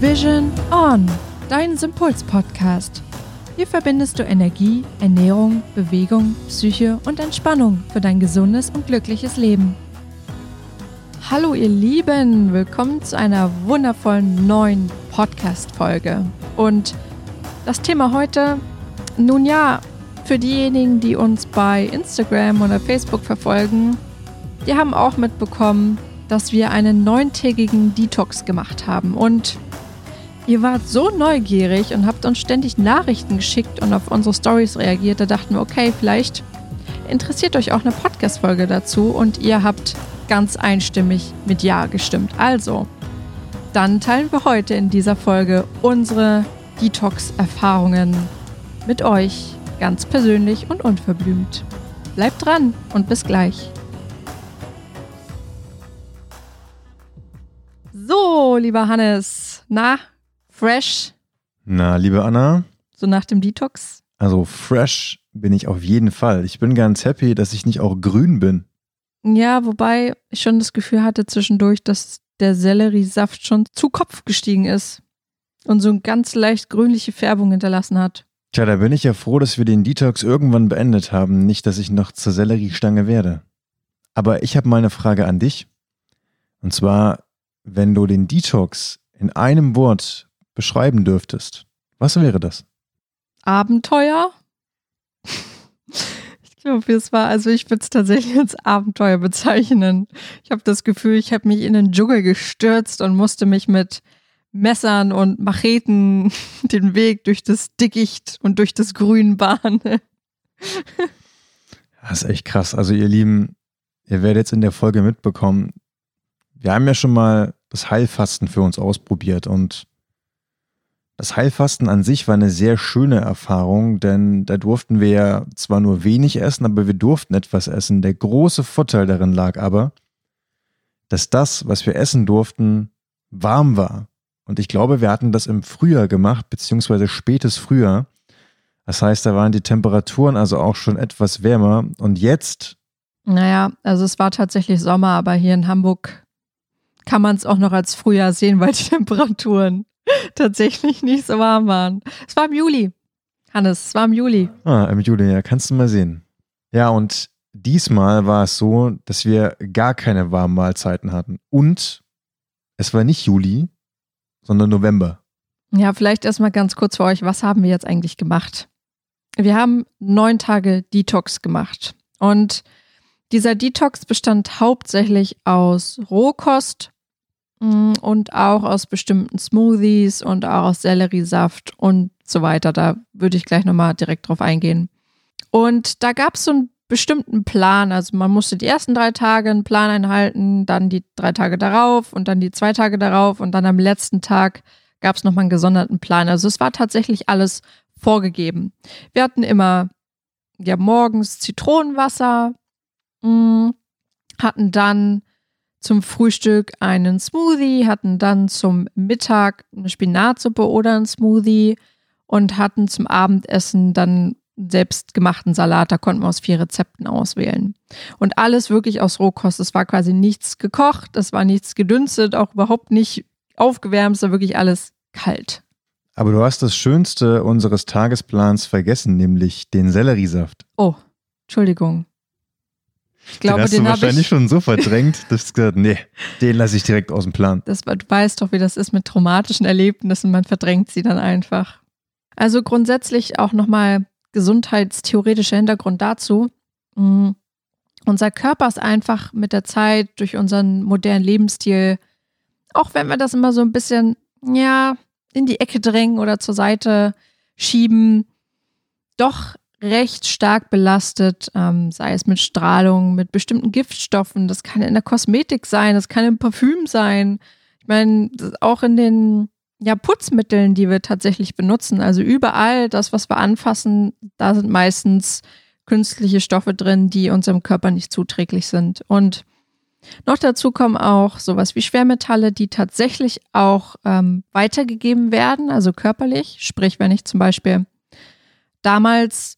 Vision On, dein Sympuls-Podcast. Hier verbindest du Energie, Ernährung, Bewegung, Psyche und Entspannung für dein gesundes und glückliches Leben. Hallo ihr Lieben, willkommen zu einer wundervollen neuen Podcast-Folge. Und das Thema heute, nun ja, für diejenigen, die uns bei Instagram oder Facebook verfolgen, die haben auch mitbekommen, dass wir einen neuntägigen Detox gemacht haben. Und ihr wart so neugierig und habt uns ständig Nachrichten geschickt und auf unsere Stories reagiert. Da dachten wir, okay, vielleicht interessiert euch auch eine Podcast-Folge dazu und ihr habt ganz einstimmig mit Ja gestimmt. Also, dann teilen wir heute in dieser Folge unsere Detox-Erfahrungen mit euch, ganz persönlich und unverblümt. Bleibt dran und bis gleich. So, lieber Hannes, na, fresh? Na, liebe Anna. So nach dem Detox? Also fresh bin ich auf jeden Fall. Ich bin ganz happy, dass ich nicht auch grün bin. Ja, wobei ich schon das Gefühl hatte zwischendurch, dass der Selleriesaft schon zu Kopf gestiegen ist und so eine ganz leicht grünliche Färbung hinterlassen hat. Tja, da bin ich ja froh, dass wir den Detox irgendwann beendet haben, nicht, dass ich noch zur Selleriestange werde. Aber ich habe mal eine Frage an dich. Und zwar, wenn du den Detox in einem Wort beschreiben dürftest, was wäre das? Abenteuer? ich glaube, es war, also ich würde es tatsächlich als Abenteuer bezeichnen. Ich habe das Gefühl, ich habe mich in den Dschungel gestürzt und musste mich mit Messern und Macheten den Weg durch das Dickicht und durch das Grün bahnen. das ist echt krass. Also ihr Lieben, ihr werdet jetzt in der Folge mitbekommen, wir haben ja schon mal das Heilfasten für uns ausprobiert und das Heilfasten an sich war eine sehr schöne Erfahrung, denn da durften wir ja zwar nur wenig essen, aber wir durften etwas essen. Der große Vorteil darin lag aber, dass das, was wir essen durften, warm war. Und ich glaube, wir hatten das im Frühjahr gemacht, beziehungsweise spätes Frühjahr. Das heißt, da waren die Temperaturen also auch schon etwas wärmer. Und jetzt. Naja, also es war tatsächlich Sommer, aber hier in Hamburg kann man es auch noch als Frühjahr sehen, weil die Temperaturen tatsächlich nicht so warm waren. Es war im Juli. Hannes, es war im Juli. Ah, im Juli, ja, kannst du mal sehen. Ja, und diesmal war es so, dass wir gar keine warmen Mahlzeiten hatten. Und es war nicht Juli, sondern November. Ja, vielleicht erstmal ganz kurz für euch, was haben wir jetzt eigentlich gemacht? Wir haben neun Tage Detox gemacht. Und dieser Detox bestand hauptsächlich aus Rohkost und auch aus bestimmten Smoothies und auch aus Selleriesaft und so weiter. Da würde ich gleich nochmal direkt drauf eingehen. Und da gab es so einen bestimmten Plan. Also man musste die ersten drei Tage einen Plan einhalten, dann die drei Tage darauf und dann die zwei Tage darauf und dann am letzten Tag gab es nochmal einen gesonderten Plan. Also es war tatsächlich alles vorgegeben. Wir hatten immer ja morgens Zitronenwasser, Mm, hatten dann zum Frühstück einen Smoothie, hatten dann zum Mittag eine Spinatsuppe oder einen Smoothie und hatten zum Abendessen dann selbstgemachten Salat. Da konnten wir aus vier Rezepten auswählen. Und alles wirklich aus Rohkost. Es war quasi nichts gekocht, es war nichts gedünstet, auch überhaupt nicht aufgewärmt, es war wirklich alles kalt. Aber du hast das Schönste unseres Tagesplans vergessen, nämlich den Selleriesaft. Oh, Entschuldigung. Ich glaube, den hast den du wahrscheinlich schon so verdrängt, dass du gesagt nee, den lasse ich direkt aus dem Plan. Das, du weißt doch, wie das ist mit traumatischen Erlebnissen, man verdrängt sie dann einfach. Also grundsätzlich auch nochmal gesundheitstheoretischer Hintergrund dazu. Mhm. Unser Körper ist einfach mit der Zeit durch unseren modernen Lebensstil, auch wenn wir das immer so ein bisschen, ja, in die Ecke drängen oder zur Seite schieben, doch recht stark belastet, ähm, sei es mit Strahlung, mit bestimmten Giftstoffen. Das kann in der Kosmetik sein, das kann im Parfüm sein. Ich meine, auch in den ja, Putzmitteln, die wir tatsächlich benutzen. Also überall das, was wir anfassen, da sind meistens künstliche Stoffe drin, die unserem Körper nicht zuträglich sind. Und noch dazu kommen auch sowas wie Schwermetalle, die tatsächlich auch ähm, weitergegeben werden, also körperlich. Sprich, wenn ich zum Beispiel damals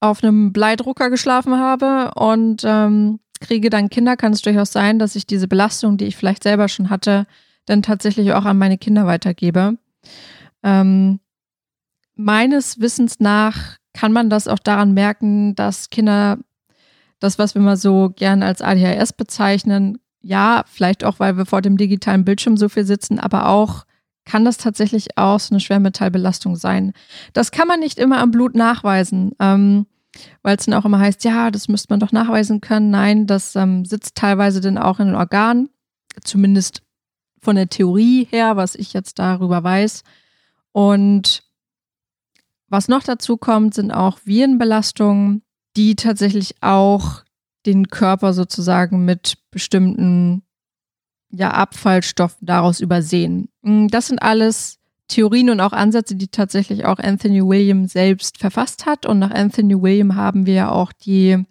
auf einem Bleidrucker geschlafen habe und ähm, kriege dann Kinder, kann es durchaus sein, dass ich diese Belastung, die ich vielleicht selber schon hatte, dann tatsächlich auch an meine Kinder weitergebe. Ähm, meines Wissens nach kann man das auch daran merken, dass Kinder das, was wir mal so gern als ADHS bezeichnen, ja, vielleicht auch, weil wir vor dem digitalen Bildschirm so viel sitzen, aber auch kann das tatsächlich auch so eine Schwermetallbelastung sein. Das kann man nicht immer am Blut nachweisen, ähm, weil es dann auch immer heißt, ja, das müsste man doch nachweisen können. Nein, das ähm, sitzt teilweise dann auch in den Organen, zumindest von der Theorie her, was ich jetzt darüber weiß. Und was noch dazu kommt, sind auch Virenbelastungen, die tatsächlich auch den Körper sozusagen mit bestimmten ja, Abfallstoffen daraus übersehen. Mm, das sind alles Theorien und auch Ansätze, die tatsächlich auch Anthony William selbst verfasst hat. Und nach Anthony William haben wir ja auch die,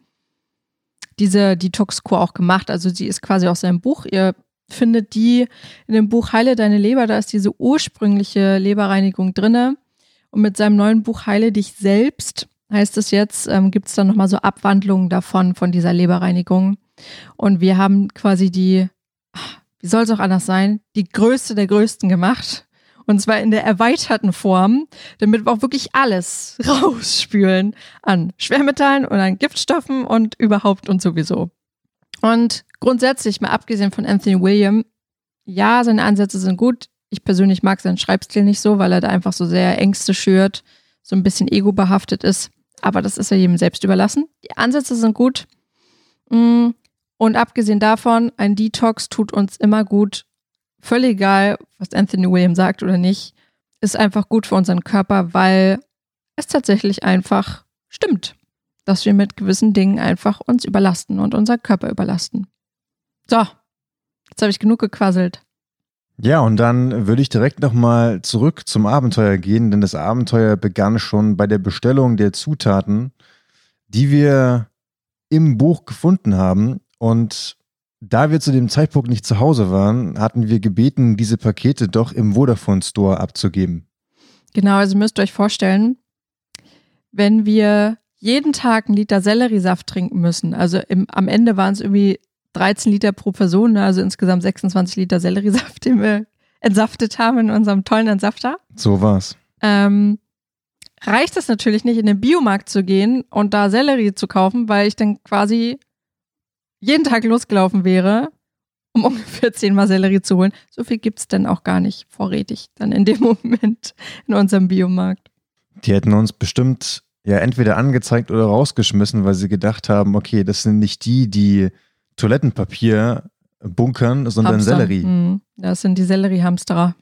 diese Detox-Kur auch gemacht. Also sie ist quasi aus seinem Buch. Ihr findet die in dem Buch Heile deine Leber. Da ist diese ursprüngliche Leberreinigung drinne. Und mit seinem neuen Buch Heile dich selbst heißt es jetzt, ähm, gibt es dann nochmal so Abwandlungen davon, von dieser Leberreinigung. Und wir haben quasi die, wie soll es auch anders sein, die größte der größten gemacht. Und zwar in der erweiterten Form, damit wir auch wirklich alles rausspülen an Schwermetallen und an Giftstoffen und überhaupt und sowieso. Und grundsätzlich, mal abgesehen von Anthony William, ja, seine Ansätze sind gut. Ich persönlich mag seinen Schreibstil nicht so, weil er da einfach so sehr Ängste schürt, so ein bisschen ego-behaftet ist. Aber das ist ja jedem selbst überlassen. Die Ansätze sind gut. Und abgesehen davon, ein Detox tut uns immer gut. Völlig egal, was Anthony William sagt oder nicht, ist einfach gut für unseren Körper, weil es tatsächlich einfach stimmt, dass wir mit gewissen Dingen einfach uns überlasten und unseren Körper überlasten. So, jetzt habe ich genug gequasselt. Ja, und dann würde ich direkt nochmal zurück zum Abenteuer gehen, denn das Abenteuer begann schon bei der Bestellung der Zutaten, die wir im Buch gefunden haben. Und da wir zu dem Zeitpunkt nicht zu Hause waren, hatten wir gebeten, diese Pakete doch im Vodafone Store abzugeben. Genau, also müsst ihr euch vorstellen, wenn wir jeden Tag einen Liter Selleriesaft trinken müssen, also im, am Ende waren es irgendwie 13 Liter pro Person, ne? also insgesamt 26 Liter Selleriesaft, den wir entsaftet haben in unserem tollen Entsafter. So war's. Ähm, reicht es natürlich nicht, in den Biomarkt zu gehen und da Sellerie zu kaufen, weil ich dann quasi jeden Tag losgelaufen wäre, um ungefähr zehnmal Sellerie zu holen. So viel gibt es dann auch gar nicht vorrätig dann in dem Moment in unserem Biomarkt. Die hätten uns bestimmt ja entweder angezeigt oder rausgeschmissen, weil sie gedacht haben, okay, das sind nicht die, die Toilettenpapier bunkern, sondern Hamster. Sellerie. Mhm. Das sind die Selleriehamsterer.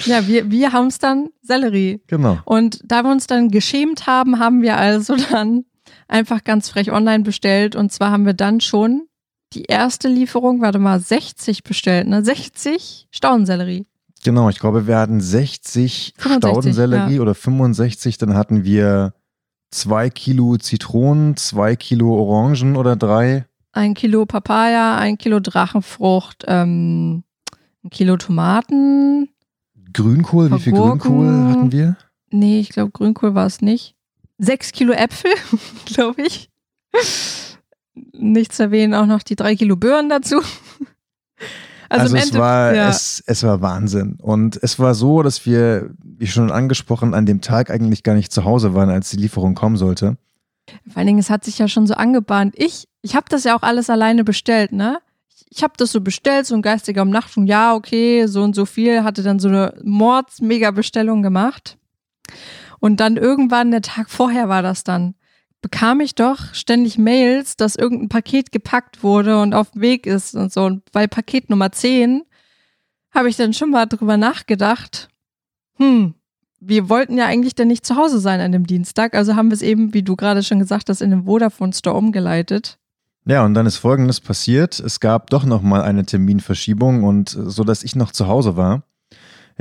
Ja, wir, wir hamstern Sellerie. Genau. Und da wir uns dann geschämt haben, haben wir also dann einfach ganz frech online bestellt. Und zwar haben wir dann schon die erste Lieferung, warte mal, 60 bestellt, ne? 60 Staudensellerie. Genau, ich glaube, wir hatten 60 Staudensellerie ja. oder 65. Dann hatten wir zwei Kilo Zitronen, zwei Kilo Orangen oder drei ein Kilo Papaya, ein Kilo Drachenfrucht, ähm, ein Kilo Tomaten. Grünkohl, wie viel Grünkohl hatten wir? Nee, ich glaube, Grünkohl war es nicht. Sechs Kilo Äpfel, glaube ich. Nicht zu erwähnen, auch noch die drei Kilo Birnen dazu. Also, also es, war, ja. es, es war Wahnsinn. Und es war so, dass wir, wie schon angesprochen, an dem Tag eigentlich gar nicht zu Hause waren, als die Lieferung kommen sollte. Vor allen Dingen, es hat sich ja schon so angebahnt. Ich, ich habe das ja auch alles alleine bestellt, ne? Ich habe das so bestellt, so ein geistiger Umnachtung, ja, okay, so und so viel, hatte dann so eine Mords-Mega-Bestellung gemacht. Und dann irgendwann, der Tag vorher war das dann, bekam ich doch ständig Mails, dass irgendein Paket gepackt wurde und auf dem Weg ist und so. Und bei Paket Nummer 10 habe ich dann schon mal drüber nachgedacht, hm, wir wollten ja eigentlich dann nicht zu Hause sein an dem Dienstag, also haben wir es eben, wie du gerade schon gesagt hast, in den Vodafone Store umgeleitet. Ja, und dann ist Folgendes passiert. Es gab doch nochmal eine Terminverschiebung und so, dass ich noch zu Hause war.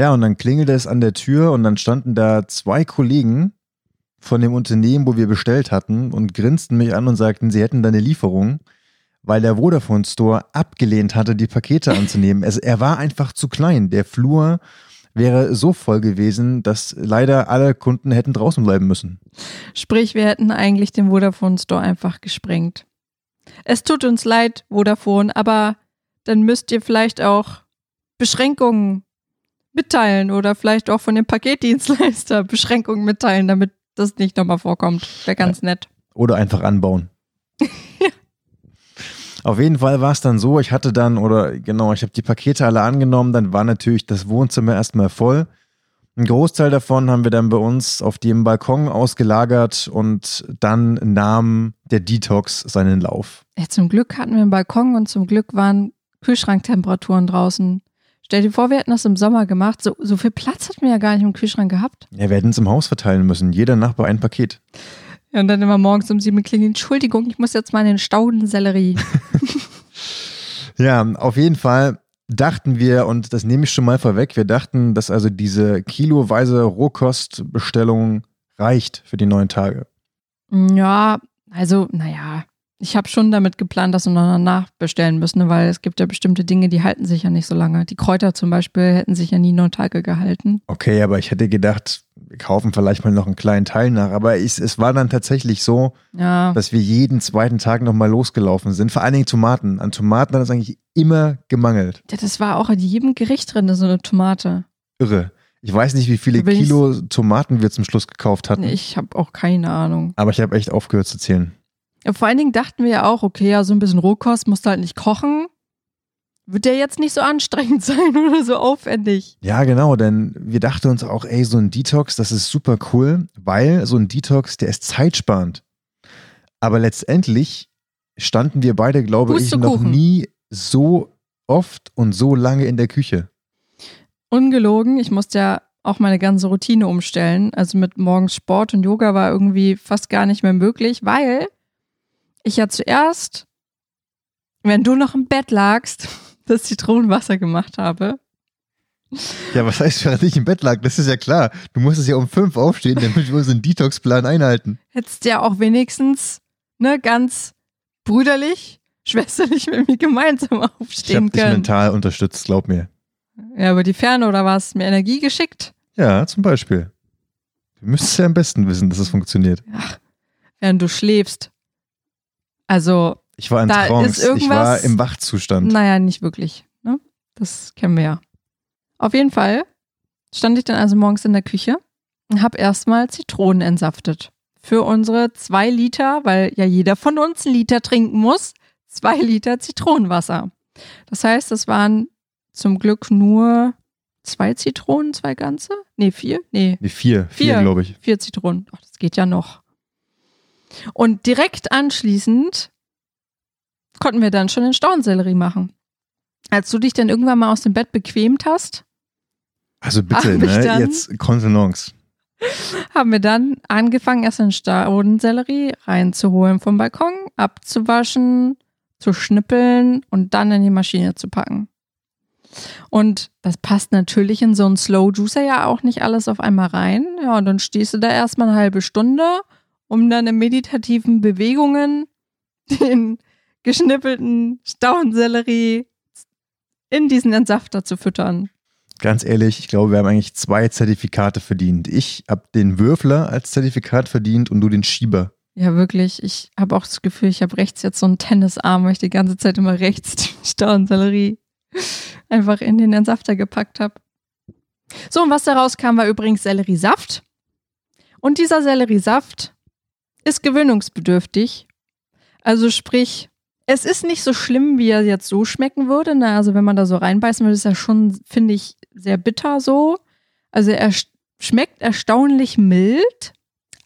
Ja, und dann klingelte es an der Tür und dann standen da zwei Kollegen von dem Unternehmen, wo wir bestellt hatten und grinsten mich an und sagten, sie hätten da eine Lieferung, weil der Vodafone Store abgelehnt hatte, die Pakete anzunehmen. Also er war einfach zu klein. Der Flur wäre so voll gewesen, dass leider alle Kunden hätten draußen bleiben müssen. Sprich, wir hätten eigentlich den Vodafone Store einfach gesprengt. Es tut uns leid, Vodafone, aber dann müsst ihr vielleicht auch Beschränkungen mitteilen oder vielleicht auch von dem Paketdienstleister Beschränkungen mitteilen, damit das nicht nochmal vorkommt. Wäre ganz nett. Oder einfach anbauen. Auf jeden Fall war es dann so, ich hatte dann, oder genau, ich habe die Pakete alle angenommen, dann war natürlich das Wohnzimmer erstmal voll. Ein Großteil davon haben wir dann bei uns auf dem Balkon ausgelagert und dann nahm der Detox seinen Lauf. Ja, zum Glück hatten wir einen Balkon und zum Glück waren Kühlschranktemperaturen draußen. Stell dir vor, wir hätten das im Sommer gemacht. So, so viel Platz hatten wir ja gar nicht im Kühlschrank gehabt. Ja, wir hätten es im Haus verteilen müssen. Jeder Nachbar ein Paket. Ja, und dann immer morgens um sieben klingeln. Entschuldigung, ich muss jetzt mal in den Staudensellerie. ja, auf jeden Fall dachten wir, und das nehme ich schon mal vorweg, wir dachten, dass also diese kiloweise Rohkostbestellung reicht für die neun Tage. Ja, also, naja, ich habe schon damit geplant, dass wir noch nachbestellen müssen, ne, weil es gibt ja bestimmte Dinge, die halten sich ja nicht so lange. Die Kräuter zum Beispiel hätten sich ja nie neun Tage gehalten. Okay, aber ich hätte gedacht, wir kaufen vielleicht mal noch einen kleinen Teil nach. Aber ich, es war dann tatsächlich so, ja. dass wir jeden zweiten Tag nochmal losgelaufen sind. Vor allen Dingen Tomaten. An Tomaten hat es eigentlich immer gemangelt. Ja, das war auch in jedem Gericht drin, so eine Tomate. Irre. Ich weiß nicht, wie viele Kilo Tomaten wir zum Schluss gekauft hatten. Ich habe auch keine Ahnung. Aber ich habe echt aufgehört zu zählen. Vor allen Dingen dachten wir ja auch, okay, ja, so ein bisschen Rohkost musst du halt nicht kochen. Wird der jetzt nicht so anstrengend sein oder so aufwendig? Ja, genau, denn wir dachten uns auch, ey, so ein Detox, das ist super cool, weil so ein Detox, der ist zeitsparend. Aber letztendlich standen wir beide, glaube ich, noch nie so oft und so lange in der Küche. Ungelogen, ich musste ja auch meine ganze Routine umstellen. Also mit morgens Sport und Yoga war irgendwie fast gar nicht mehr möglich, weil ich ja zuerst, wenn du noch im Bett lagst, das Zitronenwasser gemacht habe. Ja, was heißt, während ich im Bett lag? Das ist ja klar. Du musstest ja um fünf aufstehen, damit wir unseren Detox-Plan einhalten. Hättest ja auch wenigstens, ne, ganz brüderlich, schwesterlich mit mir gemeinsam aufstehen ich können. Ich dich mental unterstützt, glaub mir. Ja, über die Ferne oder was? Mir Energie geschickt? Ja, zum Beispiel. Du müsstest ja am besten wissen, dass es funktioniert. Ach, während du schläfst. Also. Ich war in da Trance. Ist irgendwas, ich war im Wachzustand. Naja, nicht wirklich. Ne? Das kennen wir ja. Auf jeden Fall stand ich dann also morgens in der Küche und habe erstmal Zitronen entsaftet. Für unsere zwei Liter, weil ja jeder von uns einen Liter trinken muss, zwei Liter Zitronenwasser. Das heißt, es waren zum Glück nur zwei Zitronen, zwei ganze? Nee, vier? Nee. Nee, vier. Vier, vier glaube ich. Vier Zitronen. Ach, das geht ja noch. Und direkt anschließend konnten wir dann schon den Staudensellerie machen. Als du dich dann irgendwann mal aus dem Bett bequemt hast. Also bitte, ne? Dann, jetzt Kontenance. Haben wir dann angefangen, erst den Staudensellerie reinzuholen vom Balkon, abzuwaschen, zu schnippeln und dann in die Maschine zu packen. Und das passt natürlich in so einen Slow Juicer ja auch nicht alles auf einmal rein. Ja, und dann stehst du da erstmal eine halbe Stunde um dann in meditativen Bewegungen den geschnippelten Stauensellerie in diesen Entsafter zu füttern. Ganz ehrlich, ich glaube, wir haben eigentlich zwei Zertifikate verdient. Ich habe den Würfler als Zertifikat verdient und du den Schieber. Ja, wirklich. Ich habe auch das Gefühl, ich habe rechts jetzt so einen Tennisarm, weil ich die ganze Zeit immer rechts die Stauensellerie einfach in den Entsafter gepackt habe. So, und was daraus kam, war übrigens Selleriesaft. Und dieser Selleriesaft ist gewöhnungsbedürftig. Also sprich, es ist nicht so schlimm, wie er jetzt so schmecken würde. Ne? Also wenn man da so reinbeißen würde, ist er schon, finde ich, sehr bitter so. Also er schmeckt erstaunlich mild.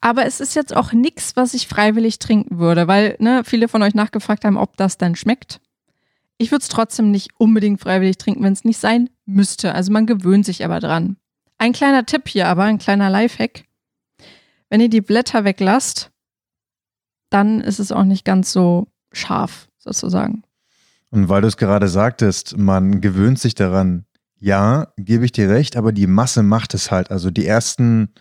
Aber es ist jetzt auch nichts, was ich freiwillig trinken würde, weil ne, viele von euch nachgefragt haben, ob das dann schmeckt. Ich würde es trotzdem nicht unbedingt freiwillig trinken, wenn es nicht sein müsste. Also man gewöhnt sich aber dran. Ein kleiner Tipp hier aber, ein kleiner Lifehack. Wenn ihr die Blätter weglasst, dann ist es auch nicht ganz so scharf, sozusagen. Und weil du es gerade sagtest, man gewöhnt sich daran. Ja, gebe ich dir recht, aber die Masse macht es halt. Also die ersten,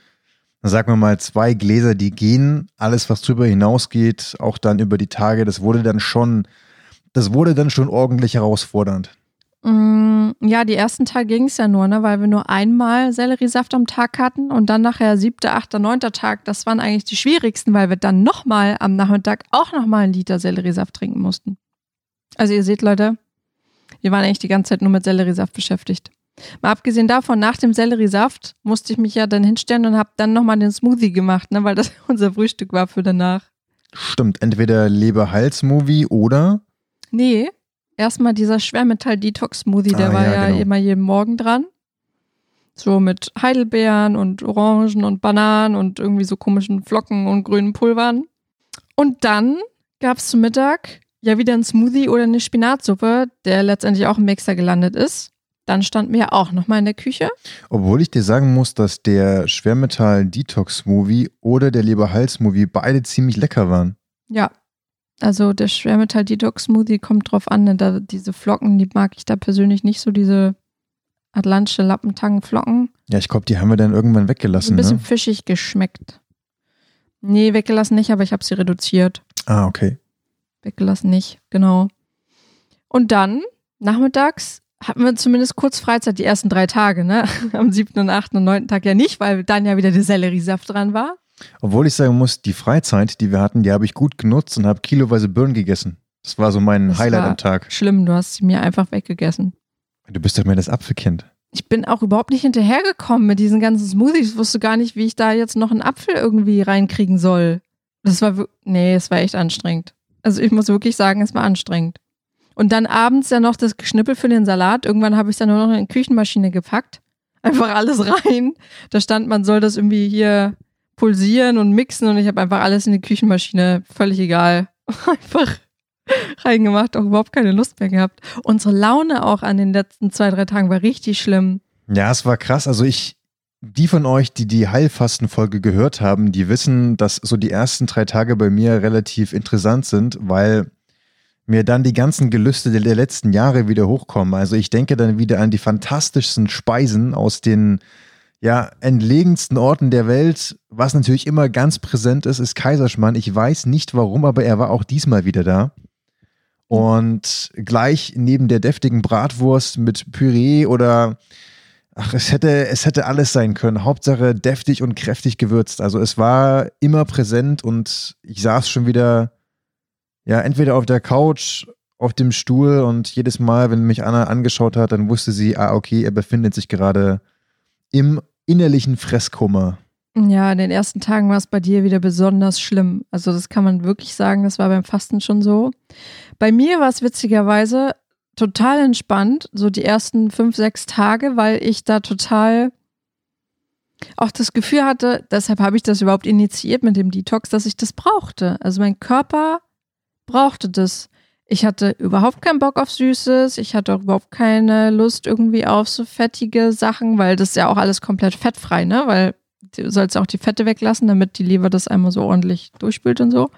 sagen wir mal, zwei Gläser, die gehen, alles, was drüber hinausgeht, auch dann über die Tage, das wurde dann schon, das wurde dann schon ordentlich herausfordernd. Mm, ja, die ersten Tage ging es ja nur, ne, weil wir nur einmal Selleriesaft am Tag hatten und dann nachher siebter, achter, neunter Tag, das waren eigentlich die schwierigsten, weil wir dann nochmal am Nachmittag auch nochmal einen Liter Selleriesaft trinken mussten. Also ihr seht, Leute, Wir waren eigentlich die ganze Zeit nur mit Selleriesaft beschäftigt. Mal abgesehen davon, nach dem Selleriesaft musste ich mich ja dann hinstellen und habe dann nochmal den Smoothie gemacht, ne, weil das unser Frühstück war für danach. Stimmt, entweder Leber-Hals-Movie oder? Nee, erstmal dieser Schwermetall-Detox-Smoothie, der Ah, war ja, ja genau. immer jeden Morgen dran. So mit Heidelbeeren und Orangen und Bananen und irgendwie so komischen Flocken und grünen Pulvern. Und dann gab es zum Mittag ja wieder ein Smoothie oder eine Spinatsuppe, der letztendlich auch im Mixer gelandet ist. Dann standen wir ja auch nochmal in der Küche. Obwohl ich dir sagen muss, dass der Schwermetall-Detox-Movie oder der Leber-Hals-Movie beide ziemlich lecker waren. Ja. Also der Schwermetall-Detox-Smoothie kommt drauf an. Ne? Da, diese Flocken, die mag ich da persönlich nicht so, diese atlantische Lappentangenflocken. Ja, ich glaube, die haben wir dann irgendwann So ein weggelassen, bisschen ne? fischig geschmeckt. Nee, weggelassen nicht, aber ich habe sie reduziert. Ah, okay. Weggelassen nicht, genau. Und dann, nachmittags, hatten wir zumindest kurz Freizeit, die ersten drei Tage, ne? Am siebten und achten und neunten Tag ja nicht, weil dann ja wieder der Selleriesaft dran war. Obwohl ich sagen muss, die Freizeit, die wir hatten, die habe ich gut genutzt und habe kiloweise Birnen gegessen. Das war so mein Das Highlight am Tag. Schlimm, du hast sie mir einfach weggegessen. Du bist doch mehr das Apfelkind. Ich bin auch überhaupt nicht hinterhergekommen mit diesen ganzen Smoothies. Ich wusste gar nicht, wie ich da jetzt noch einen Apfel irgendwie reinkriegen soll. Das war, nee, es war echt anstrengend. Also ich muss wirklich sagen, es war anstrengend. Und dann abends ja noch das Geschnippel für den Salat. Irgendwann habe ich es dann nur noch in die Küchenmaschine gepackt. Einfach alles rein. Da stand, man soll das irgendwie hier pulsieren und mixen und ich habe einfach alles in die Küchenmaschine. Völlig egal. Einfach reingemacht, auch überhaupt keine Lust mehr gehabt. Unsere Laune auch an den letzten zwei, drei Tagen war richtig schlimm. Ja, es war krass. Also ich, die von euch, die die Heilfastenfolge gehört haben, die wissen, dass so die ersten drei Tage bei mir relativ interessant sind, weil mir dann die ganzen Gelüste der, letzten Jahre wieder hochkommen. Also ich denke dann wieder an die fantastischsten Speisen aus den ja, entlegensten Orten der Welt. Was natürlich immer ganz präsent ist, ist Kaiserschmarrn. Ich weiß nicht warum, aber er war auch diesmal wieder da. Und gleich neben der deftigen Bratwurst mit Püree oder Ach, es hätte, es hätte alles sein können. Hauptsache deftig und kräftig gewürzt. Also es war immer präsent und ich saß schon wieder, ja, entweder auf der Couch, auf dem Stuhl und jedes Mal, wenn mich Anna angeschaut hat, dann wusste sie, ah, okay, er befindet sich gerade im innerlichen Fresskummer. Ja, in den ersten Tagen war es bei dir wieder besonders schlimm. Also das kann man wirklich sagen, das war beim Fasten schon so. Bei mir war es witzigerweise total entspannt, so die ersten fünf, sechs Tage, weil ich da total auch das Gefühl hatte, deshalb habe ich das überhaupt initiiert mit dem Detox, dass ich das brauchte. Also mein Körper brauchte das. Ich hatte überhaupt keinen Bock auf Süßes, ich hatte auch überhaupt keine Lust irgendwie auf so fettige Sachen, weil das ist ja auch alles komplett fettfrei, ne? Weil du sollst auch die Fette weglassen, damit die Leber das einmal so ordentlich durchspült und so.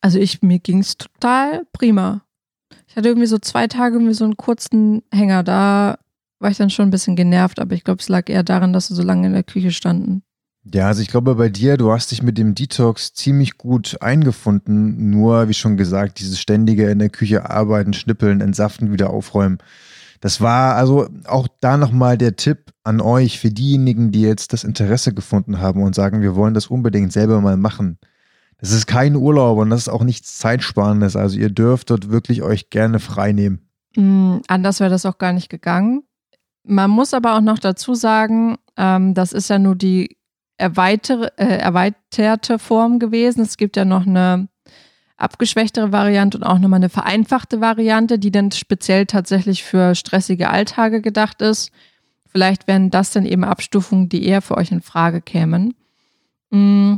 Also ich, mir ging es total prima. Ich hatte irgendwie so zwei Tage irgendwie so einen kurzen Hänger. Da war ich dann schon ein bisschen genervt, aber ich glaube, es lag eher daran, dass wir so lange in der Küche standen. Ja, also ich glaube bei dir, du hast dich mit dem Detox ziemlich gut eingefunden. Nur, wie schon gesagt, dieses ständige in der Küche arbeiten, schnippeln, entsaften, wieder aufräumen. Das war also auch da nochmal der Tipp an euch für diejenigen, die jetzt das Interesse gefunden haben und sagen, wir wollen das unbedingt selber mal machen. Das ist kein Urlaub und das ist auch nichts Zeitsparendes. Also ihr dürft dort wirklich euch gerne frei nehmen. Mm, anders wäre das auch gar nicht gegangen. Man muss aber auch noch dazu sagen, ähm, das ist ja nur die erweitere, äh, erweiterte Form gewesen. Es gibt ja noch eine abgeschwächtere Variante und auch nochmal eine vereinfachte Variante, die dann speziell tatsächlich für stressige Alltage gedacht ist. Vielleicht wären das dann eben Abstufungen, die eher für euch in Frage kämen. Mm,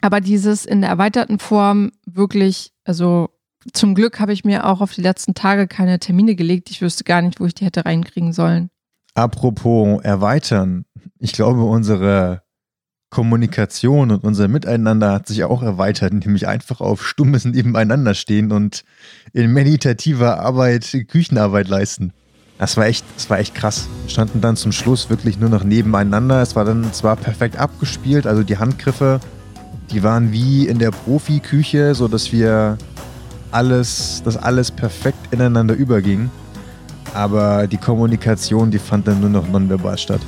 Aber dieses in der erweiterten Form wirklich, also zum Glück habe ich mir auch auf die letzten Tage keine Termine gelegt. Ich wüsste gar nicht, wo ich die hätte reinkriegen sollen. Apropos erweitern. Ich glaube, unsere Kommunikation und unser Miteinander hat sich auch erweitert, nämlich einfach auf stummes Nebeneinander stehen und in meditativer Arbeit Küchenarbeit leisten. Das war echt, das war echt krass. Wir standen dann zum Schluss wirklich nur noch nebeneinander. Es war dann zwar perfekt abgespielt, also die Handgriffe, die waren wie in der Profiküche, so dass wir alles, dass alles perfekt ineinander überging. Aber die Kommunikation, die fand dann nur noch nonverbal statt.